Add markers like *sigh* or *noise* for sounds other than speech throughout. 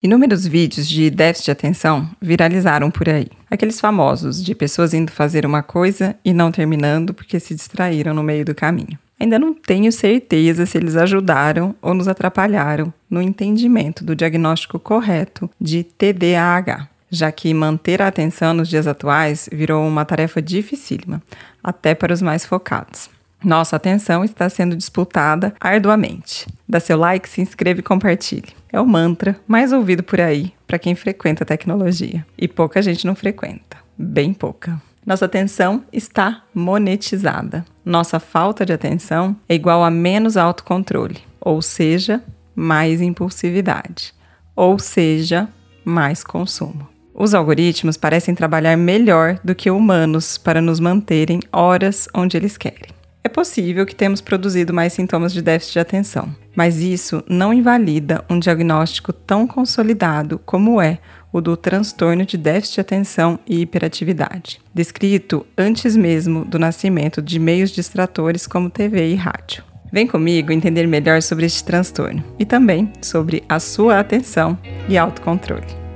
Inúmeros vídeos de déficit de atenção viralizaram por aí. Aqueles famosos de pessoas indo fazer uma coisa e não terminando porque se distraíram no meio do caminho. Ainda não tenho certeza se eles ajudaram ou nos atrapalharam no entendimento do diagnóstico correto de TDAH, já que manter a atenção nos dias atuais virou uma tarefa dificílima, até para os mais focados. Nossa atenção está sendo disputada arduamente. Dá seu like, se inscreva e compartilhe. É o mantra mais ouvido por aí para quem frequenta tecnologia. E pouca gente não frequenta. Bem pouca. Nossa atenção está monetizada. Nossa falta de atenção é igual a menos autocontrole, ou seja, mais impulsividade, ou seja, mais consumo. Os algoritmos parecem trabalhar melhor do que humanos para nos manterem horas onde eles querem. É possível que temos produzido mais sintomas de déficit de atenção, mas isso não invalida um diagnóstico tão consolidado como é o do transtorno de déficit de atenção e hiperatividade, descrito antes mesmo do nascimento de meios distratores como TV e rádio. Vem comigo entender melhor sobre este transtorno e também sobre a sua atenção e autocontrole.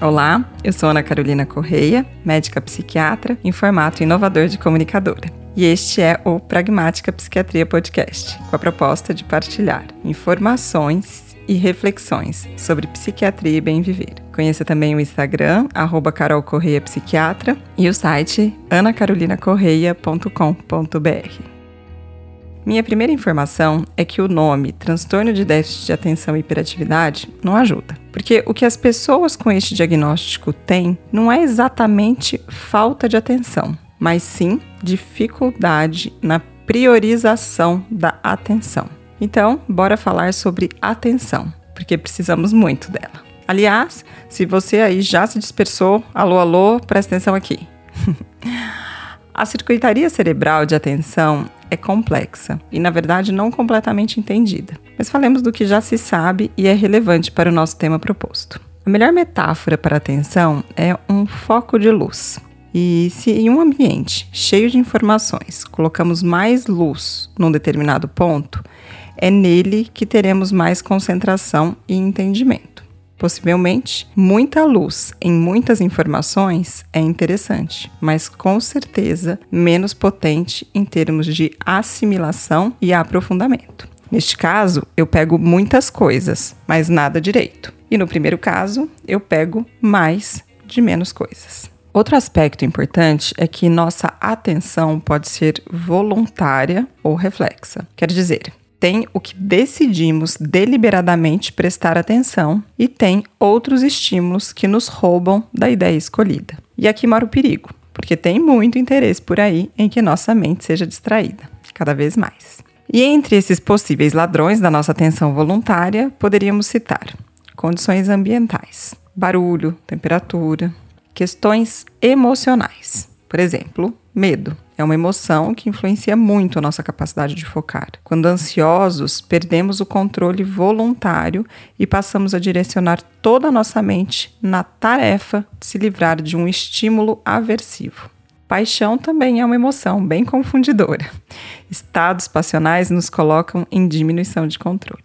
Olá, eu sou Ana Carolina Correia, médica psiquiatra em formato inovador de comunicadora. E este é o Pragmática Psiquiatria Podcast, com a proposta de partilhar informações e reflexões sobre psiquiatria e bem viver. Conheça também o Instagram, arroba Carol Correia Psiquiatra, e o site anacarolinacorreia.com.br. Minha primeira informação é que o nome transtorno de déficit de atenção e hiperatividade não ajuda. Porque o que as pessoas com este diagnóstico têm não é exatamente falta de atenção, mas sim dificuldade na priorização da atenção. Então, bora falar sobre atenção, porque precisamos muito dela. Aliás, se você aí já se dispersou, alô, alô, presta atenção aqui. *laughs* A circuitaria cerebral de atenção é complexa e, na verdade, não completamente entendida. Mas falemos do que já se sabe e é relevante para o nosso tema proposto. A melhor metáfora para atenção é um foco de luz. E se em um ambiente cheio de informações colocamos mais luz num determinado ponto, é nele que teremos mais concentração e entendimento. Possivelmente, muita luz em muitas informações é interessante, mas com certeza menos potente em termos de assimilação e aprofundamento. Neste caso, eu pego muitas coisas, mas nada direito. E no primeiro caso, eu pego mais de menos coisas. Outro aspecto importante é que nossa atenção pode ser voluntária ou reflexa. Quer dizer, tem o que decidimos deliberadamente prestar atenção e tem outros estímulos que nos roubam da ideia escolhida. E aqui mora o perigo, porque tem muito interesse por aí em que nossa mente seja distraída, cada vez mais. E entre esses possíveis ladrões da nossa atenção voluntária, poderíamos citar condições ambientais, barulho, temperatura, questões emocionais, por exemplo, medo é uma emoção que influencia muito a nossa capacidade de focar. Quando ansiosos, perdemos o controle voluntário e passamos a direcionar toda a nossa mente na tarefa de se livrar de um estímulo aversivo. Paixão também é uma emoção bem confundidora. Estados passionais nos colocam em diminuição de controle.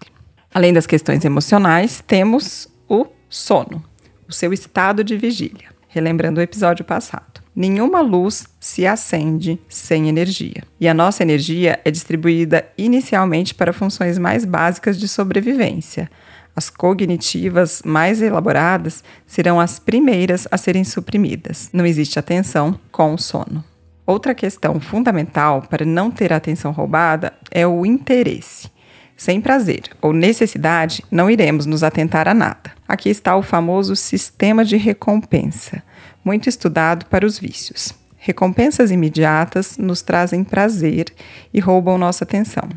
Além das questões emocionais, temos o sono, o seu estado de vigília. Relembrando o episódio passado. Nenhuma luz se acende sem energia. E a nossa energia é distribuída inicialmente para funções mais básicas de sobrevivência. As cognitivas mais elaboradas serão as primeiras a serem suprimidas. Não existe atenção com o sono. Outra questão fundamental para não ter a atenção roubada é o interesse. Sem prazer ou necessidade, não iremos nos atentar a nada. Aqui está o famoso sistema de recompensa muito estudado para os vícios. Recompensas imediatas nos trazem prazer e roubam nossa atenção.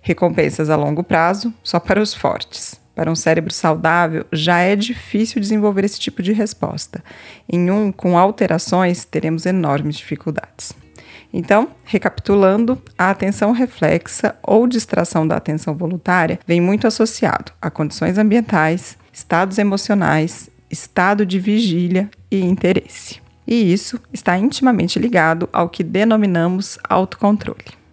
Recompensas a longo prazo só para os fortes. Para um cérebro saudável, já é difícil desenvolver esse tipo de resposta. Em um com alterações, teremos enormes dificuldades. Então, recapitulando, a atenção reflexa ou distração da atenção voluntária vem muito associado a condições ambientais, estados emocionais estado de vigília e interesse. E isso está intimamente ligado ao que denominamos autocontrole.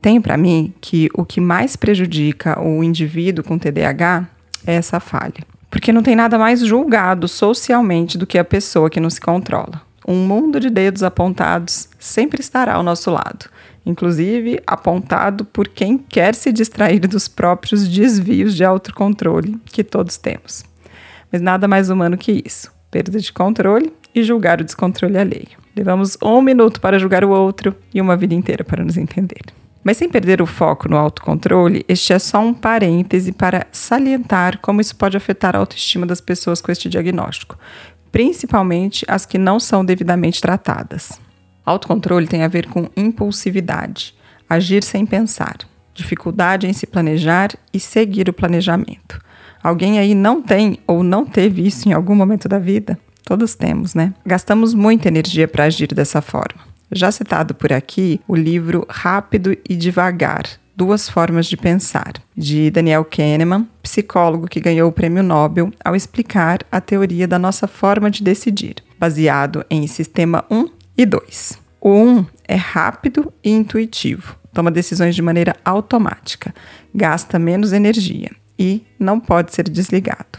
Tenho para mim que o que mais prejudica o indivíduo com TDAH é essa falha. Porque não tem nada mais julgado socialmente do que a pessoa que não se controla. Um mundo de dedos apontados sempre estará ao nosso lado, inclusive apontado por quem quer se distrair dos próprios desvios de autocontrole que todos temos. Mas nada mais humano que isso: perda de controle e julgar o descontrole alheio. Levamos um minuto para julgar o outro e uma vida inteira para nos entender. Mas sem perder o foco no autocontrole, este é só um parêntese para salientar como isso pode afetar a autoestima das pessoas com este diagnóstico, principalmente as que não são devidamente tratadas. Autocontrole tem a ver com impulsividade, agir sem pensar, dificuldade em se planejar e seguir o planejamento. Alguém aí não tem ou não teve isso em algum momento da vida? Todos temos, né? Gastamos muita energia para agir dessa forma. Já citado por aqui, o livro Rápido e Devagar, Duas Formas de Pensar, de Daniel Kahneman, psicólogo que ganhou o prêmio Nobel ao explicar a teoria da nossa forma de decidir, baseado em sistema 1 e 2. O 1 é rápido e intuitivo, toma decisões de maneira automática, gasta menos energia e não pode ser desligado.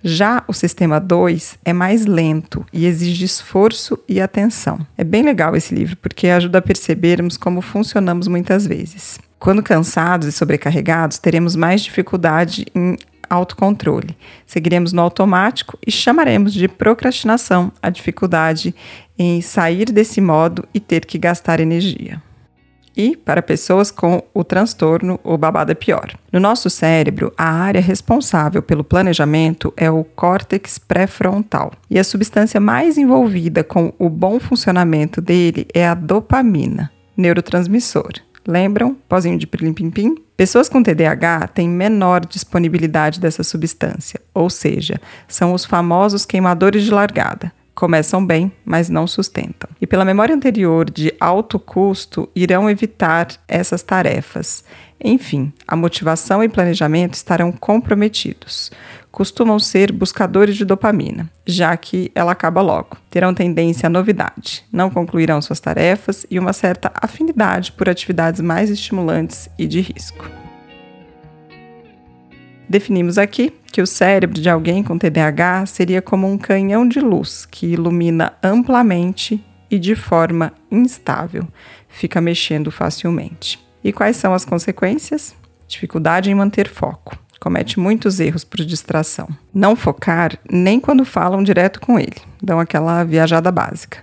Já o sistema 2 é mais lento e exige esforço e atenção. É bem legal esse livro porque ajuda a percebermos como funcionamos muitas vezes. Quando cansados e sobrecarregados, teremos mais dificuldade em autocontrole. Seguiremos no automático e chamaremos de procrastinação a dificuldade em sair desse modo e ter que gastar energia e para pessoas com o transtorno, o babado é pior. No nosso cérebro, a área responsável pelo planejamento é o córtex pré-frontal, e a substância mais envolvida com o bom funcionamento dele é a dopamina, neurotransmissor. Lembram? Pozinho de pilim-pim-pim? Pessoas com TDAH têm menor disponibilidade dessa substância, ou seja, são os famosos queimadores de largada começam bem, mas não sustentam. E pela memória anterior de alto custo, irão evitar essas tarefas. Enfim, a motivação e planejamento estarão comprometidos. Costumam ser buscadores de dopamina, já que ela acaba logo. Terão tendência à novidade, não concluirão suas tarefas e uma certa afinidade por atividades mais estimulantes e de risco. Definimos aqui que o cérebro de alguém com TDAH seria como um canhão de luz que ilumina amplamente e de forma instável, fica mexendo facilmente. E quais são as consequências? Dificuldade em manter foco. Comete muitos erros por distração. Não focar nem quando falam direto com ele, dão aquela viajada básica.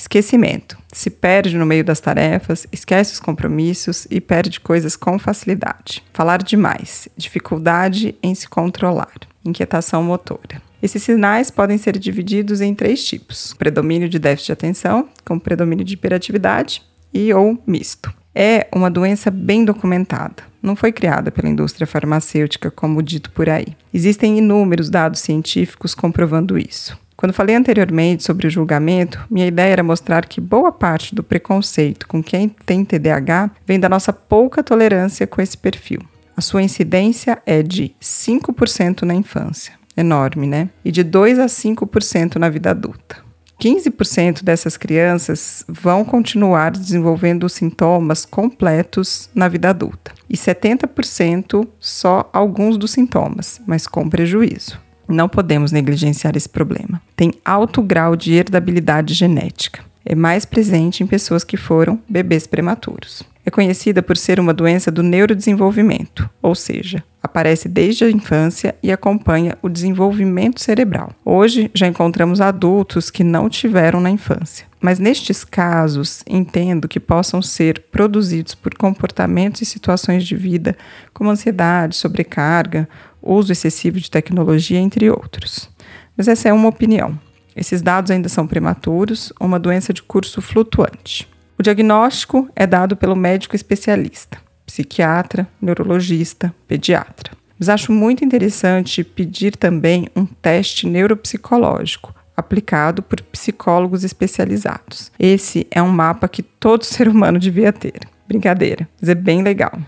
Esquecimento. Se perde no meio das tarefas, esquece os compromissos e perde coisas com facilidade. Falar demais. Dificuldade em se controlar. Inquietação motora. Esses sinais podem ser divididos em três tipos: predomínio de déficit de atenção, com predomínio de hiperatividade e ou misto. É uma doença bem documentada. Não foi criada pela indústria farmacêutica, como dito por aí. Existem inúmeros dados científicos comprovando isso. Quando falei anteriormente sobre o julgamento, minha ideia era mostrar que boa parte do preconceito com quem tem TDAH vem da nossa pouca tolerância com esse perfil. A sua incidência é de 5% na infância, enorme, né? E de 2 a 5% na vida adulta. 15% dessas crianças vão continuar desenvolvendo sintomas completos na vida adulta e 70% só alguns dos sintomas, mas com prejuízo. Não podemos negligenciar esse problema. Tem alto grau de herdabilidade genética. É mais presente em pessoas que foram bebês prematuros. É conhecida por ser uma doença do neurodesenvolvimento, ou seja, aparece desde a infância e acompanha o desenvolvimento cerebral. Hoje já encontramos adultos que não tiveram na infância. Mas nestes casos, entendo que possam ser produzidos por comportamentos e situações de vida como ansiedade, sobrecarga uso excessivo de tecnologia, entre outros. Mas essa é uma opinião. Esses dados ainda são prematuros, uma doença de curso flutuante. O diagnóstico é dado pelo médico especialista, psiquiatra, neurologista, pediatra. Mas acho muito interessante pedir também um teste neuropsicológico aplicado por psicólogos especializados. Esse é um mapa que todo *laughs* ser humano devia ter. Brincadeira, mas é bem legal.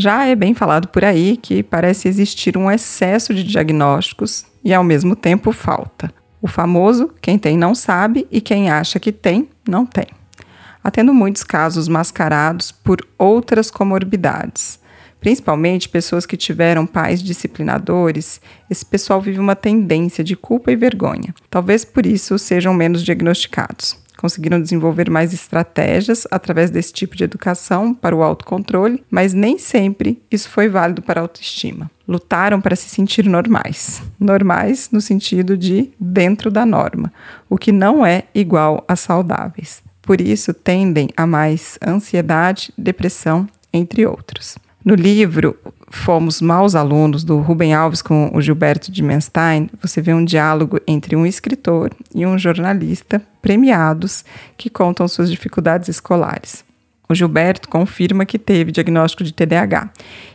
Já é bem falado por aí que parece existir um excesso de diagnósticos e ao mesmo tempo falta. O famoso quem tem não sabe e quem acha que tem, não tem. atendo muitos casos mascarados por outras comorbidades. Principalmente pessoas que tiveram pais disciplinadores, esse pessoal vive uma tendência de culpa e vergonha. Talvez por isso sejam menos diagnosticados conseguiram desenvolver mais estratégias através desse tipo de educação para o autocontrole, mas nem sempre isso foi válido para a autoestima. Lutaram para se sentir normais. Normais no sentido de dentro da norma, o que não é igual a saudáveis. Por isso, tendem a mais ansiedade, depressão, entre outros. No livro Fomos Maus Alunos, do Rubem Alves com o Gilberto de Menstein, você vê um diálogo entre um escritor e um jornalista premiados que contam suas dificuldades escolares. O Gilberto confirma que teve diagnóstico de TDAH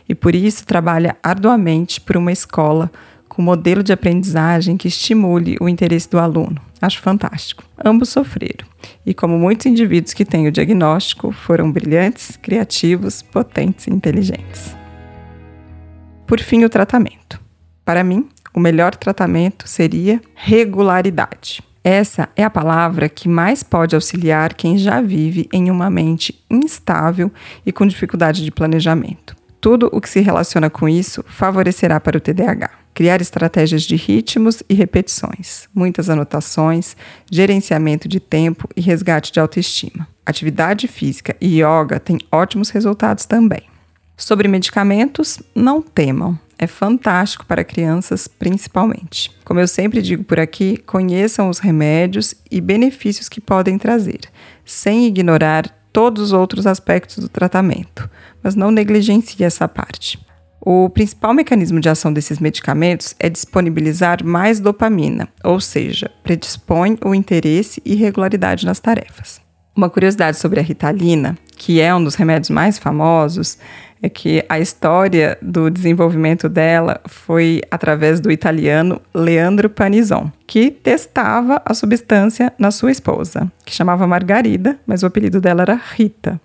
e por isso trabalha arduamente por uma escola com modelo de aprendizagem que estimule o interesse do aluno. Acho fantástico. Ambos sofreram. E como muitos indivíduos que têm o diagnóstico, foram brilhantes, criativos, potentes e inteligentes. Por fim, o tratamento. Para mim, o melhor tratamento seria regularidade. Essa é a palavra que mais pode auxiliar quem já vive em uma mente instável e com dificuldade de planejamento. Tudo o que se relaciona com isso favorecerá para o TDAH. Criar estratégias de ritmos e repetições, muitas anotações, gerenciamento de tempo e resgate de autoestima. Atividade física e yoga têm ótimos resultados também. Sobre medicamentos, não temam. É fantástico para crianças, principalmente. Como eu sempre digo por aqui, conheçam os remédios e benefícios que podem trazer, sem ignorar todos os outros aspectos do tratamento, mas não negligencie essa parte. O principal mecanismo de ação desses medicamentos é disponibilizar mais dopamina, ou seja, predispõe o interesse e regularidade nas tarefas. Uma curiosidade sobre a Ritalina, que é um dos remédios mais famosos, é que a história do desenvolvimento dela foi através do italiano Leandro Panizon, que testava a substância na sua esposa, que chamava Margarida, mas o apelido dela era Rita.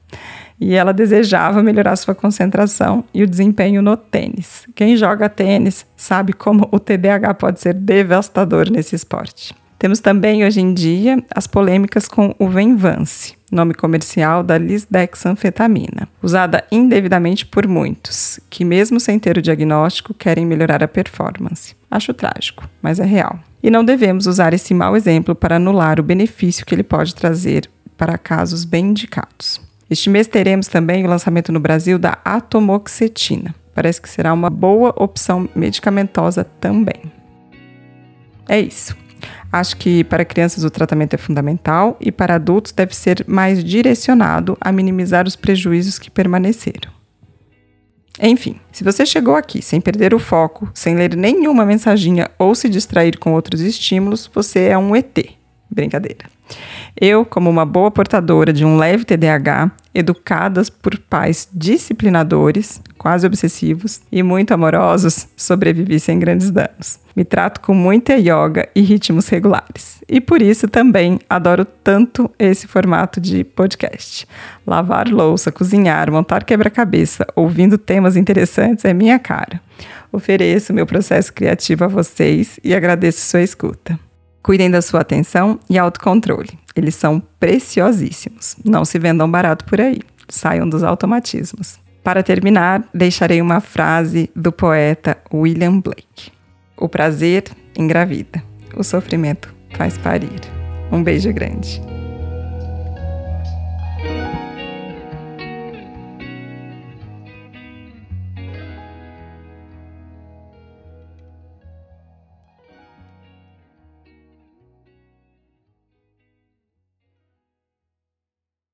E ela desejava melhorar sua concentração e o desempenho no tênis. Quem joga tênis sabe como o TDAH pode ser devastador nesse esporte. Temos também hoje em dia as polêmicas com o Venvance, nome comercial da lisdexanfetamina, usada indevidamente por muitos, que mesmo sem ter o diagnóstico querem melhorar a performance. Acho trágico, mas é real. E não devemos usar esse mau exemplo para anular o benefício que ele pode trazer para casos bem indicados. Este mês teremos também o lançamento no Brasil da atomoxetina. Parece que será uma boa opção medicamentosa também. É isso. Acho que para crianças o tratamento é fundamental e para adultos deve ser mais direcionado a minimizar os prejuízos que permaneceram. Enfim, se você chegou aqui sem perder o foco, sem ler nenhuma mensaginha ou se distrair com outros estímulos, você é um ET. Brincadeira. Eu, como uma boa portadora de um leve TDAH, educadas por pais disciplinadores, quase obsessivos e muito amorosos, sobrevivi sem grandes danos. Me trato com muita yoga e ritmos regulares. E por isso também adoro tanto esse formato de podcast. Lavar louça, cozinhar, montar quebra-cabeça, ouvindo temas interessantes é minha cara. Ofereço meu processo criativo a vocês e agradeço sua escuta. Cuidem da sua atenção e autocontrole. Eles são preciosíssimos. Não se vendam barato por aí. Saiam dos automatismos. Para terminar, deixarei uma frase do poeta William Blake: O prazer engravida, o sofrimento faz parir. Um beijo grande.